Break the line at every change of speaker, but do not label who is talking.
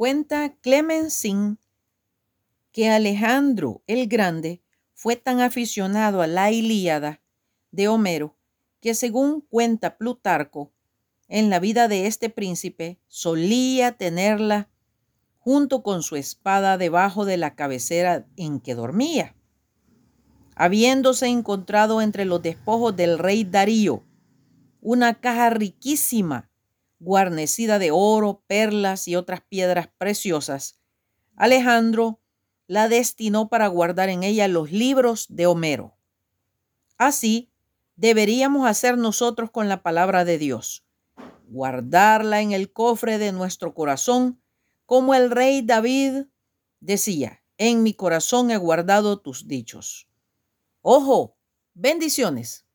Cuenta Clemensin que Alejandro el Grande fue tan aficionado a la Ilíada de Homero que según cuenta Plutarco, en la vida de este príncipe solía tenerla junto con su espada debajo de la cabecera en que dormía. Habiéndose encontrado entre los despojos del rey Darío una caja riquísima guarnecida de oro, perlas y otras piedras preciosas, Alejandro la destinó para guardar en ella los libros de Homero. Así deberíamos hacer nosotros con la palabra de Dios, guardarla en el cofre de nuestro corazón, como el rey David decía, en mi corazón he guardado tus dichos. Ojo, bendiciones.